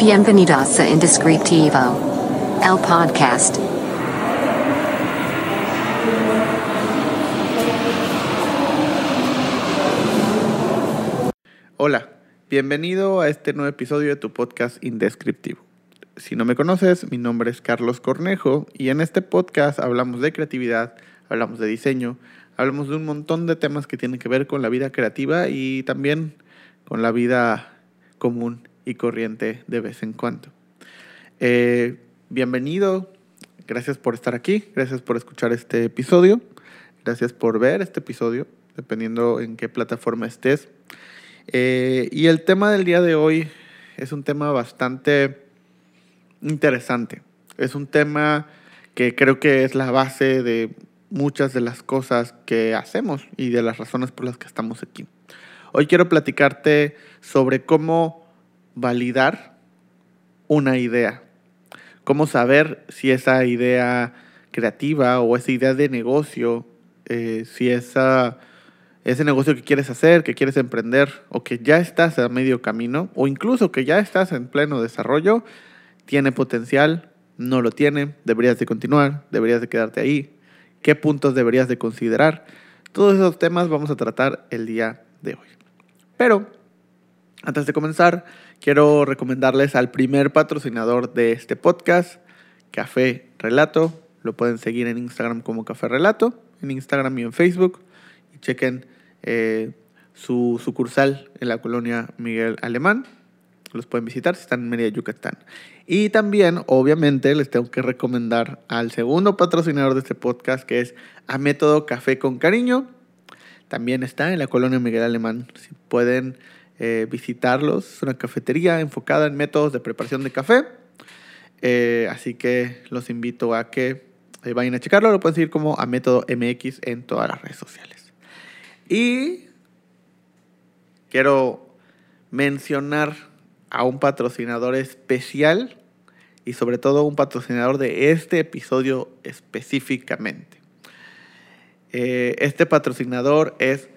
Bienvenidos a Indescriptivo, el podcast. Hola, bienvenido a este nuevo episodio de tu podcast Indescriptivo. Si no me conoces, mi nombre es Carlos Cornejo y en este podcast hablamos de creatividad, hablamos de diseño, hablamos de un montón de temas que tienen que ver con la vida creativa y también con la vida común y corriente de vez en cuando. Eh, bienvenido, gracias por estar aquí, gracias por escuchar este episodio, gracias por ver este episodio, dependiendo en qué plataforma estés. Eh, y el tema del día de hoy es un tema bastante interesante. Es un tema que creo que es la base de muchas de las cosas que hacemos y de las razones por las que estamos aquí. Hoy quiero platicarte sobre cómo validar una idea. Cómo saber si esa idea creativa o esa idea de negocio, eh, si esa, ese negocio que quieres hacer, que quieres emprender o que ya estás a medio camino o incluso que ya estás en pleno desarrollo, tiene potencial, no lo tiene, deberías de continuar, deberías de quedarte ahí, qué puntos deberías de considerar. Todos esos temas vamos a tratar el día de hoy. Pero antes de comenzar, quiero recomendarles al primer patrocinador de este podcast, Café Relato. Lo pueden seguir en Instagram como Café Relato, en Instagram y en Facebook. Y chequen eh, su sucursal en la colonia Miguel Alemán. Los pueden visitar si están en Mérida, Yucatán. Y también, obviamente, les tengo que recomendar al segundo patrocinador de este podcast, que es A Método Café con Cariño. También está en la colonia Miguel Alemán. Si pueden eh, visitarlos. Es una cafetería enfocada en métodos de preparación de café. Eh, así que los invito a que eh, vayan a checarlo. Lo pueden seguir como a Método MX en todas las redes sociales. Y quiero mencionar a un patrocinador especial y sobre todo un patrocinador de este episodio específicamente. este patrocinador es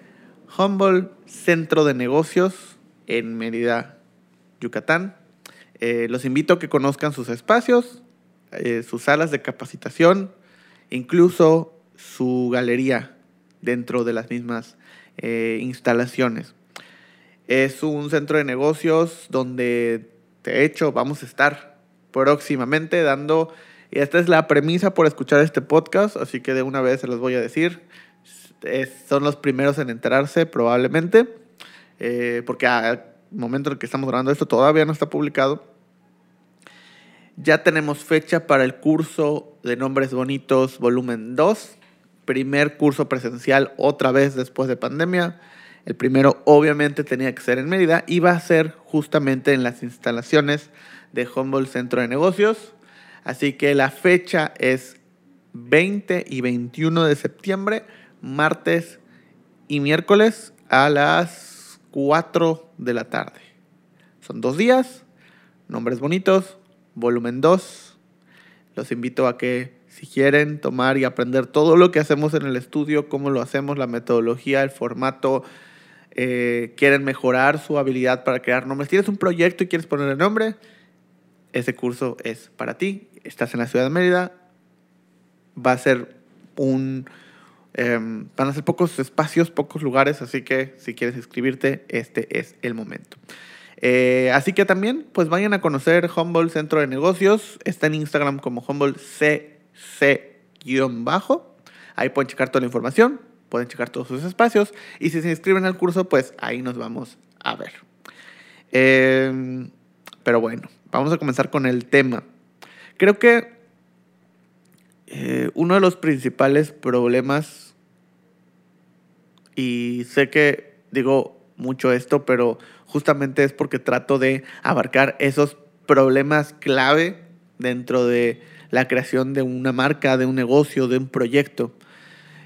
Humble Centro de Negocios en Mérida, Yucatán. Eh, los invito a que conozcan sus espacios, eh, sus salas de capacitación, incluso su galería dentro de las mismas eh, instalaciones. Es un centro de negocios donde, de hecho, vamos a estar próximamente dando, y esta es la premisa por escuchar este podcast, así que de una vez se los voy a decir, son los primeros en enterarse probablemente eh, porque al momento en el que estamos grabando esto todavía no está publicado. Ya tenemos fecha para el curso de Nombres Bonitos volumen 2, primer curso presencial otra vez después de pandemia. El primero obviamente tenía que ser en Mérida y va a ser justamente en las instalaciones de Humboldt Centro de Negocios. Así que la fecha es 20 y 21 de septiembre, martes y miércoles a las 4 de la tarde. Son dos días, nombres bonitos, volumen 2. Los invito a que si quieren tomar y aprender todo lo que hacemos en el estudio, cómo lo hacemos, la metodología, el formato, eh, quieren mejorar su habilidad para crear nombres, tienes un proyecto y quieres poner el nombre, ese curso es para ti. Estás en la ciudad de Mérida, va a ser un Em, van a ser pocos espacios, pocos lugares, así que si quieres inscribirte, este es el momento. Eh, así que también, pues vayan a conocer Humboldt Centro de Negocios. Está en Instagram como Humboldt CC-bajo. Ahí pueden checar toda la información, pueden checar todos sus espacios. Y si se inscriben al curso, pues ahí nos vamos a ver. Em, pero bueno, vamos a comenzar con el tema. Creo que eh, uno de los principales problemas y sé que digo mucho esto, pero justamente es porque trato de abarcar esos problemas clave dentro de la creación de una marca, de un negocio, de un proyecto.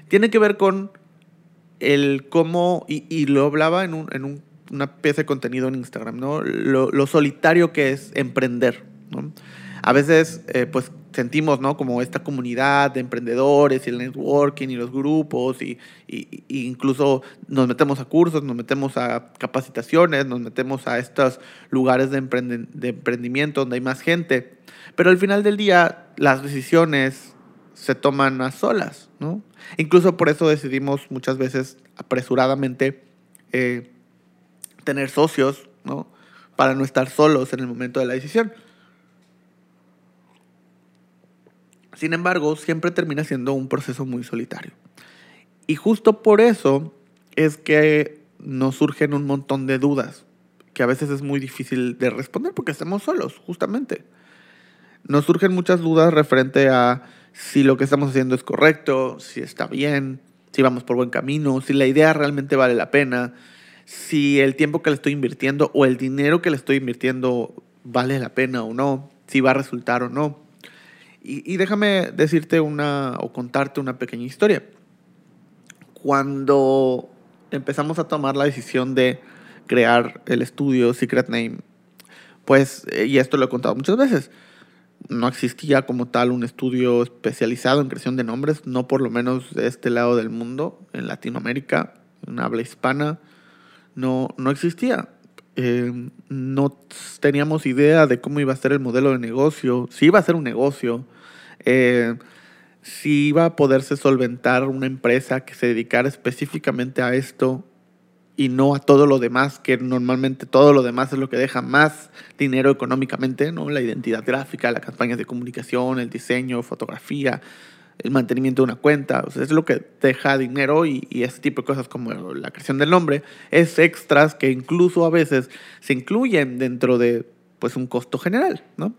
Tiene que ver con el cómo, y, lo hablaba en, una pieza de contenido en Instagram, ¿no? Lo, solitario que es emprender, a veces eh, pues sentimos, ¿no? Como esta comunidad de emprendedores y el networking y los grupos y, y, incluso nos metemos a cursos, nos metemos a capacitaciones, nos metemos a estos lugares de, emprend de emprendimiento donde hay más gente. Pero al final del día las decisiones se toman a solas, ¿no? Incluso por eso decidimos muchas veces apresuradamente eh, tener socios, ¿no? Para no estar solos en el momento de la decisión. Sin embargo, siempre termina siendo un proceso muy solitario. Y justo por eso es que nos surgen un montón de dudas, que a veces es muy difícil de responder porque estamos solos, justamente. Nos surgen muchas dudas referente a si lo que estamos haciendo es correcto, si está bien, si vamos por buen camino, si la idea realmente vale la pena, si el tiempo que le estoy invirtiendo o el dinero que le estoy invirtiendo vale la pena o no, si va a resultar o no. Y, déjame decirte una o contarte una pequeña historia. Cuando empezamos a tomar la decisión de crear el estudio Secret Name, pues, eh, y esto lo he contado muchas veces, no existía como tal un estudio especializado en creación de nombres, no por lo menos de este lado del mundo, en Latinoamérica, en habla hispana, no, no existía. Eh, no teníamos idea de cómo iba a ser el modelo de negocio, si iba a ser un negocio, eh, si iba a poderse solventar una empresa que se dedicara específicamente a esto y no a todo lo demás, que normalmente todo lo demás es lo que deja más dinero económicamente, ¿no? La identidad gráfica, las campañas de comunicación, el diseño, fotografía, el mantenimiento de una cuenta, o sea, es lo que deja dinero y, ese tipo de cosas como la creación del nombre, es extras que incluso a veces se incluyen dentro de pues un costo general, ¿no?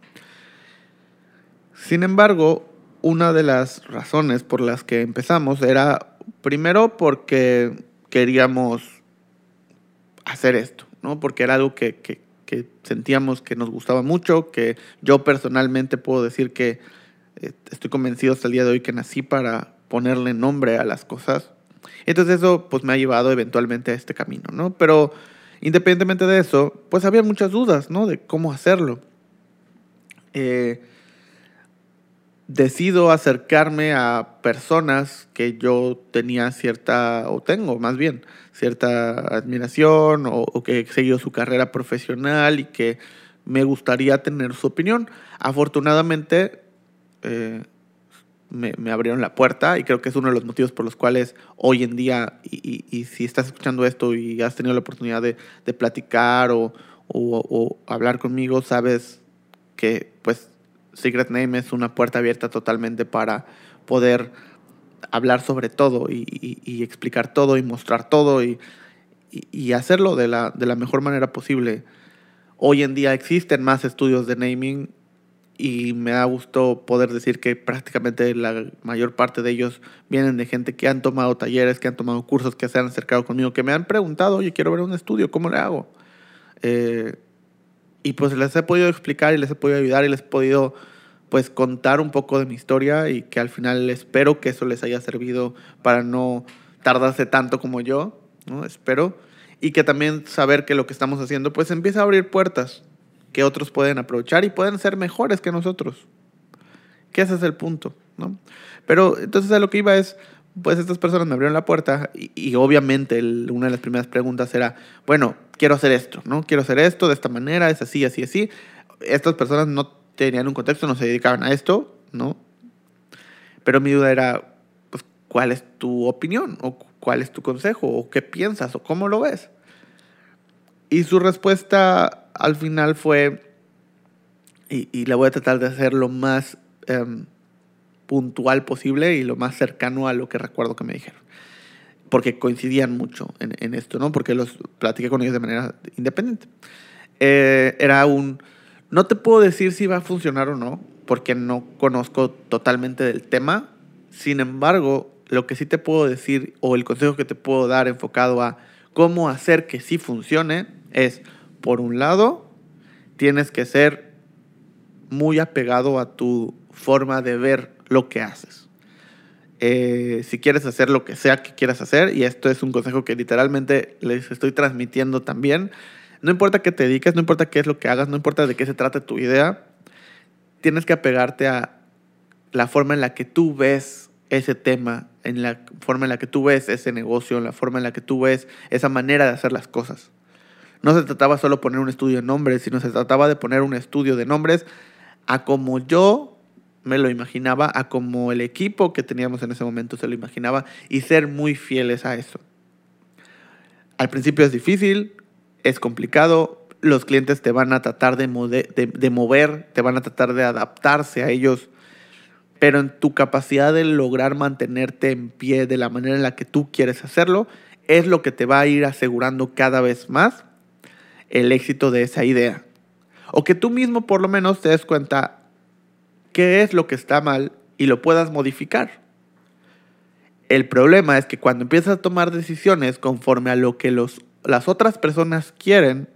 Sin embargo, una de las razones por las que empezamos era primero porque queríamos hacer esto, ¿no? Porque era algo que, que, sentíamos que nos gustaba mucho, que yo personalmente puedo decir que estoy convencido hasta el día de hoy que nací para ponerle nombre a las cosas. Entonces eso pues me ha llevado eventualmente a este camino, ¿no? Pero independientemente de eso, pues había muchas dudas, ¿no? De cómo hacerlo. Eh, decido acercarme a personas que yo tenía cierta, o tengo más bien, cierta admiración o, o, que he seguido su carrera profesional y que me gustaría tener su opinión. Afortunadamente eh, me, abrieron la puerta y creo que es uno de los motivos por los cuales hoy en día, y, si estás escuchando esto y has tenido la oportunidad de, platicar o, hablar conmigo, sabes que pues Secret Name es una puerta abierta totalmente para poder hablar sobre todo y, explicar todo y mostrar todo y, hacerlo de la mejor manera posible. Hoy en día existen más estudios de naming y me da gusto poder decir que prácticamente la mayor parte de ellos vienen de gente que han tomado talleres, que han tomado cursos, que se han acercado conmigo, que me han preguntado, oye, quiero ver un estudio, ¿cómo le hago? Eh, y pues les he podido explicar y les he podido ayudar y les he podido pues contar un poco de mi historia y que al final espero que eso les haya servido para no tardarse tanto como yo, ¿no? Espero. Y que también saber que lo que estamos haciendo pues empieza a abrir puertas que otros pueden aprovechar y pueden ser mejores que nosotros. Que ese es el punto, ¿no? Pero entonces a lo que iba es, pues estas personas me abrieron la puerta y, y obviamente el, una de las primeras preguntas era, bueno, quiero hacer esto, ¿no? Quiero hacer esto de esta manera, es así, así, así. Estas personas no tenían un contexto, no se dedicaban a esto, ¿no? Pero mi duda era, pues, ¿cuál es tu opinión? ¿O cuál es tu consejo? ¿O qué piensas? ¿O cómo lo ves? Y su respuesta al final fue, y, la voy a tratar de hacer lo más eh, puntual posible y lo más cercano a lo que recuerdo que me dijeron. Porque coincidían mucho en, en esto, ¿no? Porque los platiqué con ellos de manera independiente. Eh, era un, no te puedo decir si va a funcionar o no, porque no conozco totalmente del tema. Sin embargo, lo que sí te puedo decir o el consejo que te puedo dar enfocado a cómo hacer que sí funcione es, por un lado, tienes que ser muy apegado a tu forma de ver lo que haces. Eh, si quieres hacer lo que sea que quieras hacer, y esto es un consejo que literalmente les estoy transmitiendo también, no importa qué te dediques, no importa qué es lo que hagas, no importa de qué se trate tu idea, tienes que apegarte a la forma en la que tú ves ese tema, en la forma en la que tú ves ese negocio, en la forma en la que tú ves esa manera de hacer las cosas. No se trataba solo de poner un estudio de nombres, sino se trataba de poner un estudio de nombres a como yo me lo imaginaba, a como el equipo que teníamos en ese momento se lo imaginaba y ser muy fieles a eso. Al principio es difícil, es complicado, los clientes te van a tratar de, de, mover, te van a tratar de adaptarse a ellos, pero en tu capacidad de lograr mantenerte en pie de la manera en la que tú quieres hacerlo, es lo que te va a ir asegurando cada vez más el éxito de esa idea. O que tú mismo por lo menos te des cuenta qué es lo que está mal y lo puedas modificar. El problema es que cuando empiezas a tomar decisiones conforme a lo que los, las otras personas quieren,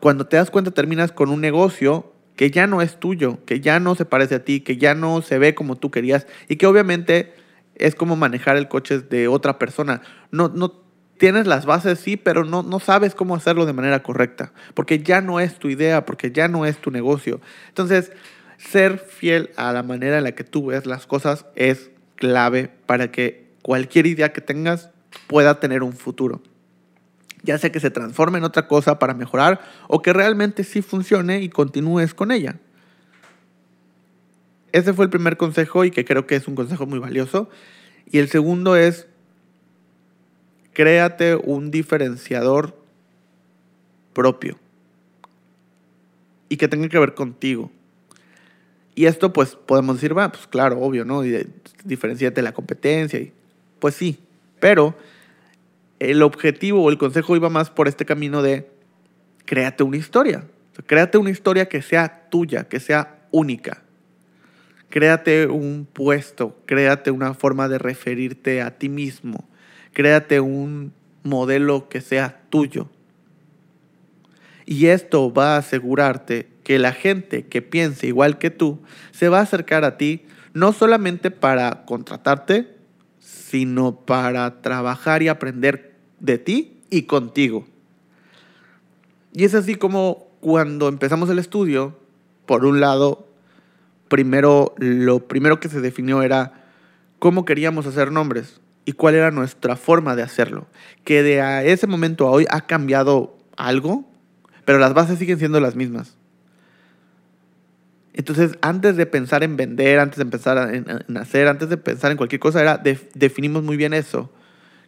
cuando te das cuenta terminas con un negocio que ya no es tuyo, que ya no se parece a ti, que ya no se ve como tú querías y que obviamente es como manejar el coche de otra persona. No, no tienes las bases, sí, pero no, no sabes cómo hacerlo de manera correcta, porque ya no es tu idea, porque ya no es tu negocio. Entonces, ser fiel a la manera en la que tú ves las cosas es clave para que cualquier idea que tengas pueda tener un futuro. Ya sea que se transforme en otra cosa para mejorar o que realmente sí funcione y continúes con ella. Ese fue el primer consejo y que creo que es un consejo muy valioso. Y el segundo es, créate un diferenciador propio y que tenga que ver contigo. Y esto pues podemos decir, va, pues claro, obvio, ¿no? Diferenciate la competencia. Y, pues sí, pero el objetivo o el consejo iba más por este camino de créate una historia. créate una historia que sea tuya, que sea única. Créate un puesto, créate una forma de referirte a ti mismo. Créate un modelo que sea tuyo. Y esto va a asegurarte que la gente que piense igual que tú se va a acercar a ti no solamente para contratarte, sino para trabajar y aprender de ti y contigo. Y es así como cuando empezamos el estudio, por un lado, primero lo primero que se definió era cómo queríamos hacer nombres y cuál era nuestra forma de hacerlo. Que de ese momento a hoy ha cambiado algo, pero las bases siguen siendo las mismas. Entonces, antes de pensar en vender, antes de pensar en, hacer, antes de pensar en cualquier cosa, era definimos muy bien eso.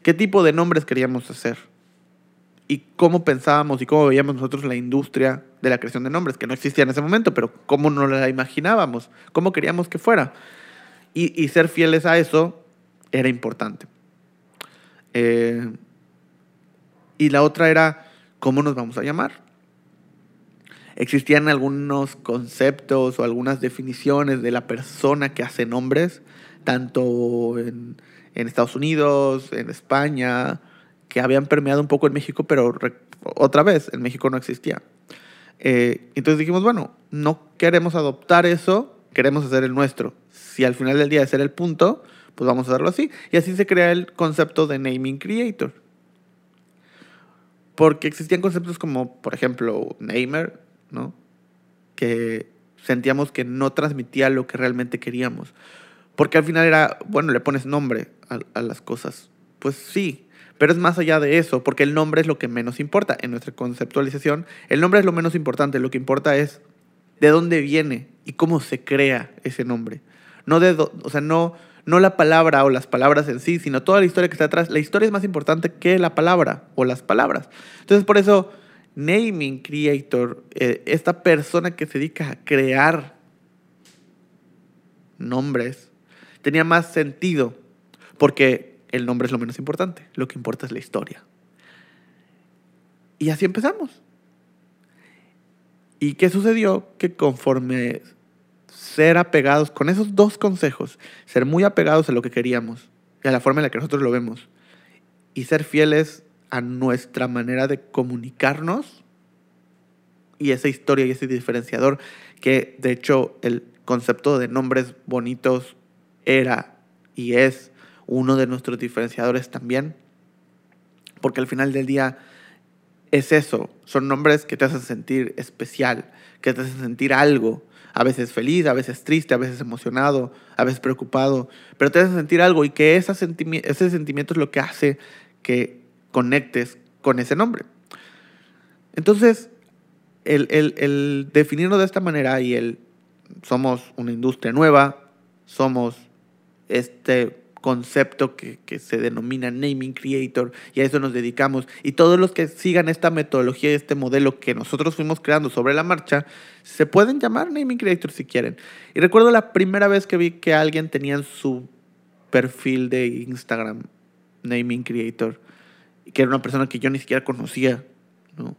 ¿Qué tipo de nombres queríamos hacer? Y cómo pensábamos y cómo veíamos nosotros la industria de la creación de nombres, que no existía en ese momento, pero cómo nos la imaginábamos, cómo queríamos que fuera. Y ser fieles a eso era importante. Eh, y la otra era, ¿cómo nos vamos a llamar? existían algunos conceptos o algunas definiciones de la persona que hace nombres, tanto en, Estados Unidos, en España, que habían permeado un poco en México, pero otra vez, en México no existía. Eh, entonces dijimos, bueno, no queremos adoptar eso, queremos hacer el nuestro. Si al final del día es el punto, pues vamos a hacerlo así. Y así se crea el concepto de naming creator. Porque existían conceptos como, por ejemplo, namer, ¿no? Que sentíamos que no transmitía lo que realmente queríamos. Porque al final era, bueno, le pones nombre a, las cosas. Pues sí, pero es más allá de eso, porque el nombre es lo que menos importa. En nuestra conceptualización, el nombre es lo menos importante. Lo que importa es de dónde viene y cómo se crea ese nombre. No de, o sea, no, no la palabra o las palabras en sí, sino toda la historia que está atrás. La historia es más importante que la palabra o las palabras. Entonces, por eso naming creator, eh, esta persona que se dedica a crear nombres, tenía más sentido porque el nombre es lo menos importante, lo que importa es la historia. Y así empezamos. ¿Y qué sucedió? Que conforme ser apegados con esos dos consejos, ser muy apegados a lo que queríamos y a la forma en la que nosotros lo vemos, y ser fieles a nuestra manera de comunicarnos y esa historia y ese diferenciador que de hecho el concepto de nombres bonitos era y es uno de nuestros diferenciadores también, porque al final del día es eso. Son nombres que te hacen sentir especial, que te hacen sentir algo. A veces feliz, a veces triste, a veces emocionado, a veces preocupado. Pero te hacen sentir algo y que ese sentimiento es lo que hace que conectes con ese nombre. Entonces, el, el, el definirlo de esta manera y el somos una industria nueva, somos este concepto que, se denomina naming creator y a eso nos dedicamos. Y todos los que sigan esta metodología y este modelo que nosotros fuimos creando sobre la marcha, se pueden llamar naming creator si quieren. Y recuerdo la primera vez que vi que alguien tenía en su perfil de Instagram naming creator, que era una persona que yo ni siquiera conocía, ¿no?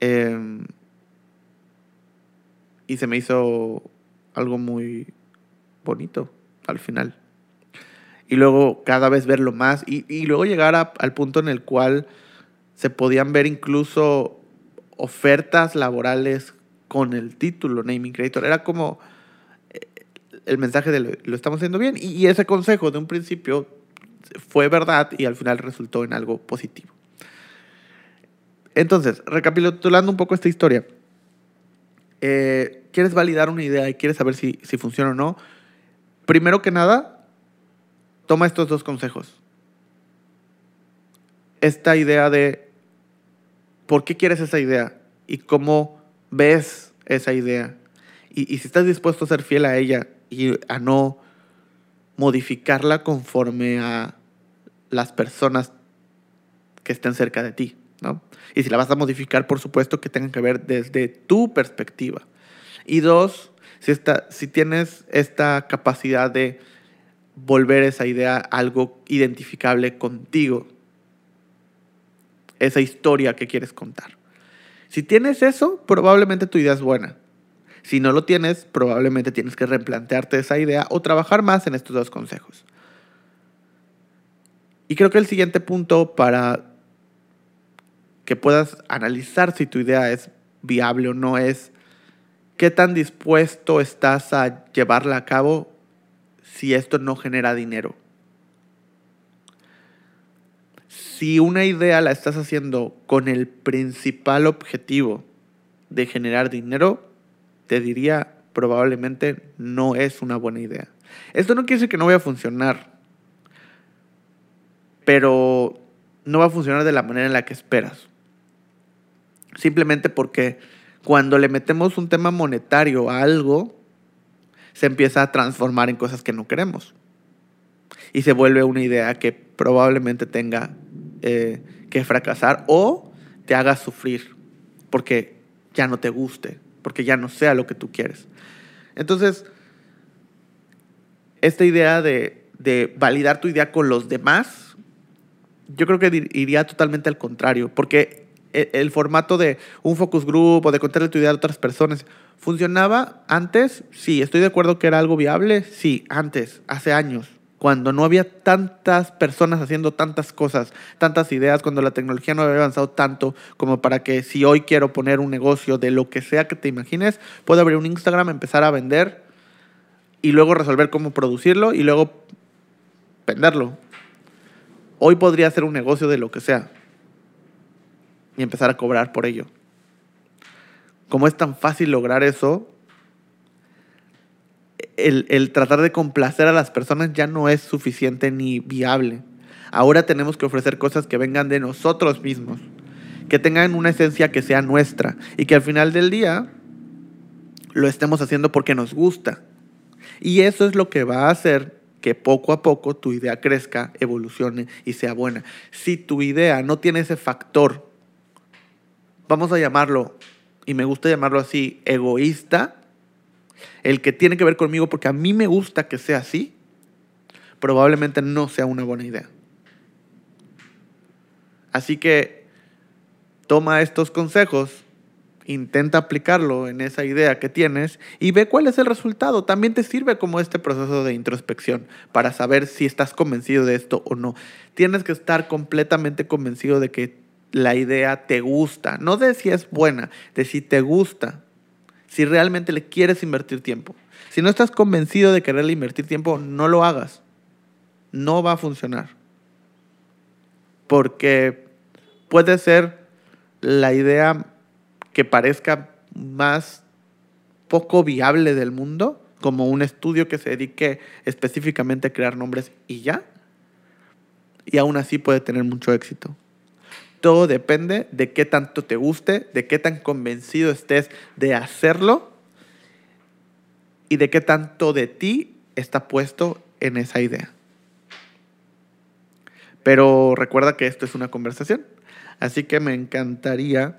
Em, y se me hizo algo muy bonito al final y luego cada vez verlo más y, luego llegar al punto en el cual se podían ver incluso ofertas laborales con el título Naming Creator. Era como eh, el mensaje de lo, estamos haciendo bien y, ese consejo de un principio fue verdad y al final resultó en algo positivo. Entonces, recapitulando un poco esta historia, eh, quieres validar una idea y quieres saber si, si funciona o no, primero que nada, toma estos dos consejos. Esta idea de por qué quieres esa idea y cómo ves esa idea. Y, si estás dispuesto a ser fiel a ella y a no modificarla conforme a las personas que estén cerca de ti. ¿no? Y si la vas a modificar, por supuesto que tenga que ver desde tu perspectiva. Y dos, si, si tienes esta capacidad de volver esa idea algo identificable contigo, esa historia que quieres contar. Si tienes eso, probablemente tu idea es buena. Si no lo tienes, probablemente tienes que replantearte esa idea o trabajar más en estos dos consejos. Y creo que el siguiente punto para que puedas analizar si tu idea es viable o no es qué tan dispuesto estás a llevarla a cabo si esto no genera dinero. Si una idea la estás haciendo con el principal objetivo de generar dinero, te diría probablemente no es una buena idea. Esto no quiere decir que no vaya a funcionar, pero no va a funcionar de la manera en la que esperas. Simplemente porque cuando le metemos un tema monetario a algo, se empieza a transformar en cosas que no queremos. Y se vuelve una idea que probablemente tenga eh, que fracasar o te haga sufrir porque ya no te guste, porque ya no sea lo que tú quieres. Entonces, esta idea de, de validar tu idea con los demás, yo creo que iría totalmente al contrario, porque el formato de un focus group o de contarle tu idea a otras personas ¿Funcionaba antes? Sí. ¿Estoy de acuerdo que era algo viable? Sí, antes, hace años, cuando no había tantas personas haciendo tantas cosas, tantas ideas, cuando la tecnología no había avanzado tanto como para que si hoy quiero poner un negocio de lo que sea que te imagines, puedo abrir un Instagram, empezar a vender y luego resolver cómo producirlo y luego venderlo. Hoy podría hacer un negocio de lo que sea y empezar a cobrar por ello como es tan fácil lograr eso, el, tratar de complacer a las personas ya no es suficiente ni viable. Ahora tenemos que ofrecer cosas que vengan de nosotros mismos, que tengan una esencia que sea nuestra y que al final del día lo estemos haciendo porque nos gusta. Y eso es lo que va a hacer que poco a poco tu idea crezca, evolucione y sea buena. Si tu idea no tiene ese factor, vamos a llamarlo y me gusta llamarlo así, egoísta, el que tiene que ver conmigo porque a mí me gusta que sea así, probablemente no sea una buena idea. Así que toma estos consejos, intenta aplicarlo en esa idea que tienes y ve cuál es el resultado. También te sirve como este proceso de introspección para saber si estás convencido de esto o no. Tienes que estar completamente convencido de que la idea te gusta, no de si es buena, de si te gusta, si realmente le quieres invertir tiempo. Si no estás convencido de quererle invertir tiempo, no lo hagas. No va a funcionar. Porque puede ser la idea que parezca más poco viable del mundo, como un estudio que se dedique específicamente a crear nombres y ya, y aún así puede tener mucho éxito. Todo depende de qué tanto te guste, de qué tan convencido estés de hacerlo y de qué tanto de ti está puesto en esa idea. Pero recuerda que esto es una conversación, así que me encantaría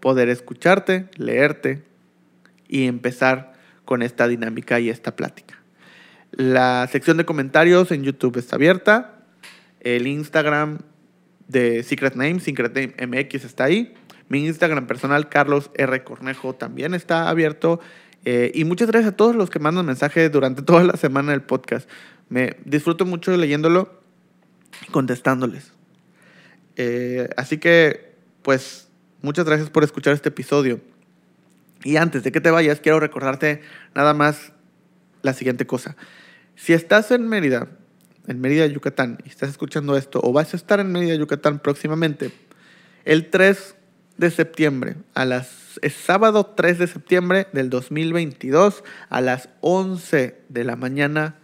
poder escucharte, leerte y empezar con esta dinámica y esta plática. La sección de comentarios en YouTube está abierta. El Instagram de Secret Name, Secret Name MX está ahí. Mi Instagram personal, Carlos R. Cornejo, también está abierto. Eh, y muchas gracias a todos los que mandan mensajes durante toda la semana del podcast. Me disfruto mucho leyéndolo y contestándoles. Eh, así que, pues, muchas gracias por escuchar este episodio. Y antes de que te vayas, quiero recordarte nada más la siguiente cosa. Si estás en Mérida, en Mérida, Yucatán, y estás escuchando esto, o vas a estar en Mérida, Yucatán próximamente, el 3 de septiembre, a las, es sábado 3 de septiembre del 2022, a las 11 de la mañana,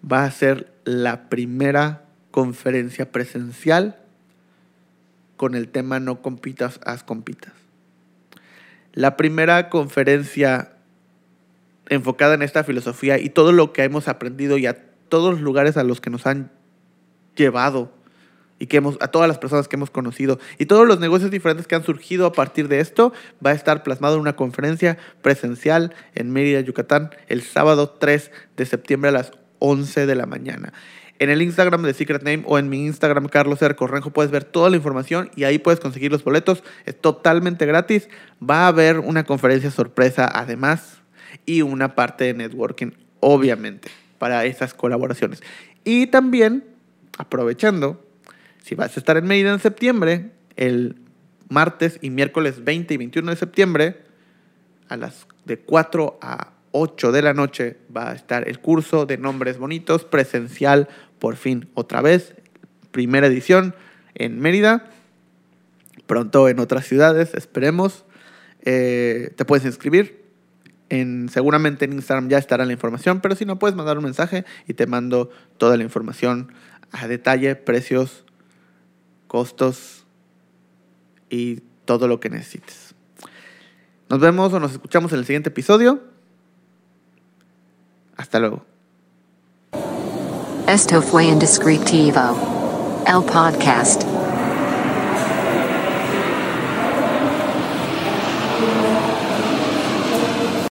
va a ser la primera conferencia presencial con el tema No compitas, haz compitas. La primera conferencia enfocada en esta filosofía y todo lo que hemos aprendido y a todos los lugares a los que nos han llevado y que hemos, a todas las personas que hemos conocido y todos los negocios diferentes que han surgido a partir de esto, va a estar plasmado en una conferencia presencial en Mérida, Yucatán, el sábado 3 de septiembre a las 11 de la mañana. En el Instagram de Secret Name o en mi Instagram, Carlos R. Correnjo, puedes ver toda la información y ahí puedes conseguir los boletos. Es totalmente gratis. Va a haber una conferencia sorpresa además y una parte de networking, obviamente, para esas colaboraciones. Y también, aprovechando, si vas a estar en Mérida en septiembre, el martes y miércoles 20 y 21 de septiembre, a las de 4 a 8 de la noche va a estar el curso de nombres bonitos presencial por fin otra vez, primera edición en Mérida, pronto en otras ciudades, esperemos. Eh, te puedes inscribir, en, seguramente en Instagram ya estará la información, pero si no puedes mandar un mensaje y te mando toda la información a detalle, precios, costos y todo lo que necesites. Nos vemos o nos escuchamos en el siguiente episodio. Hasta luego. Esto fue Indescriptivo. El podcast.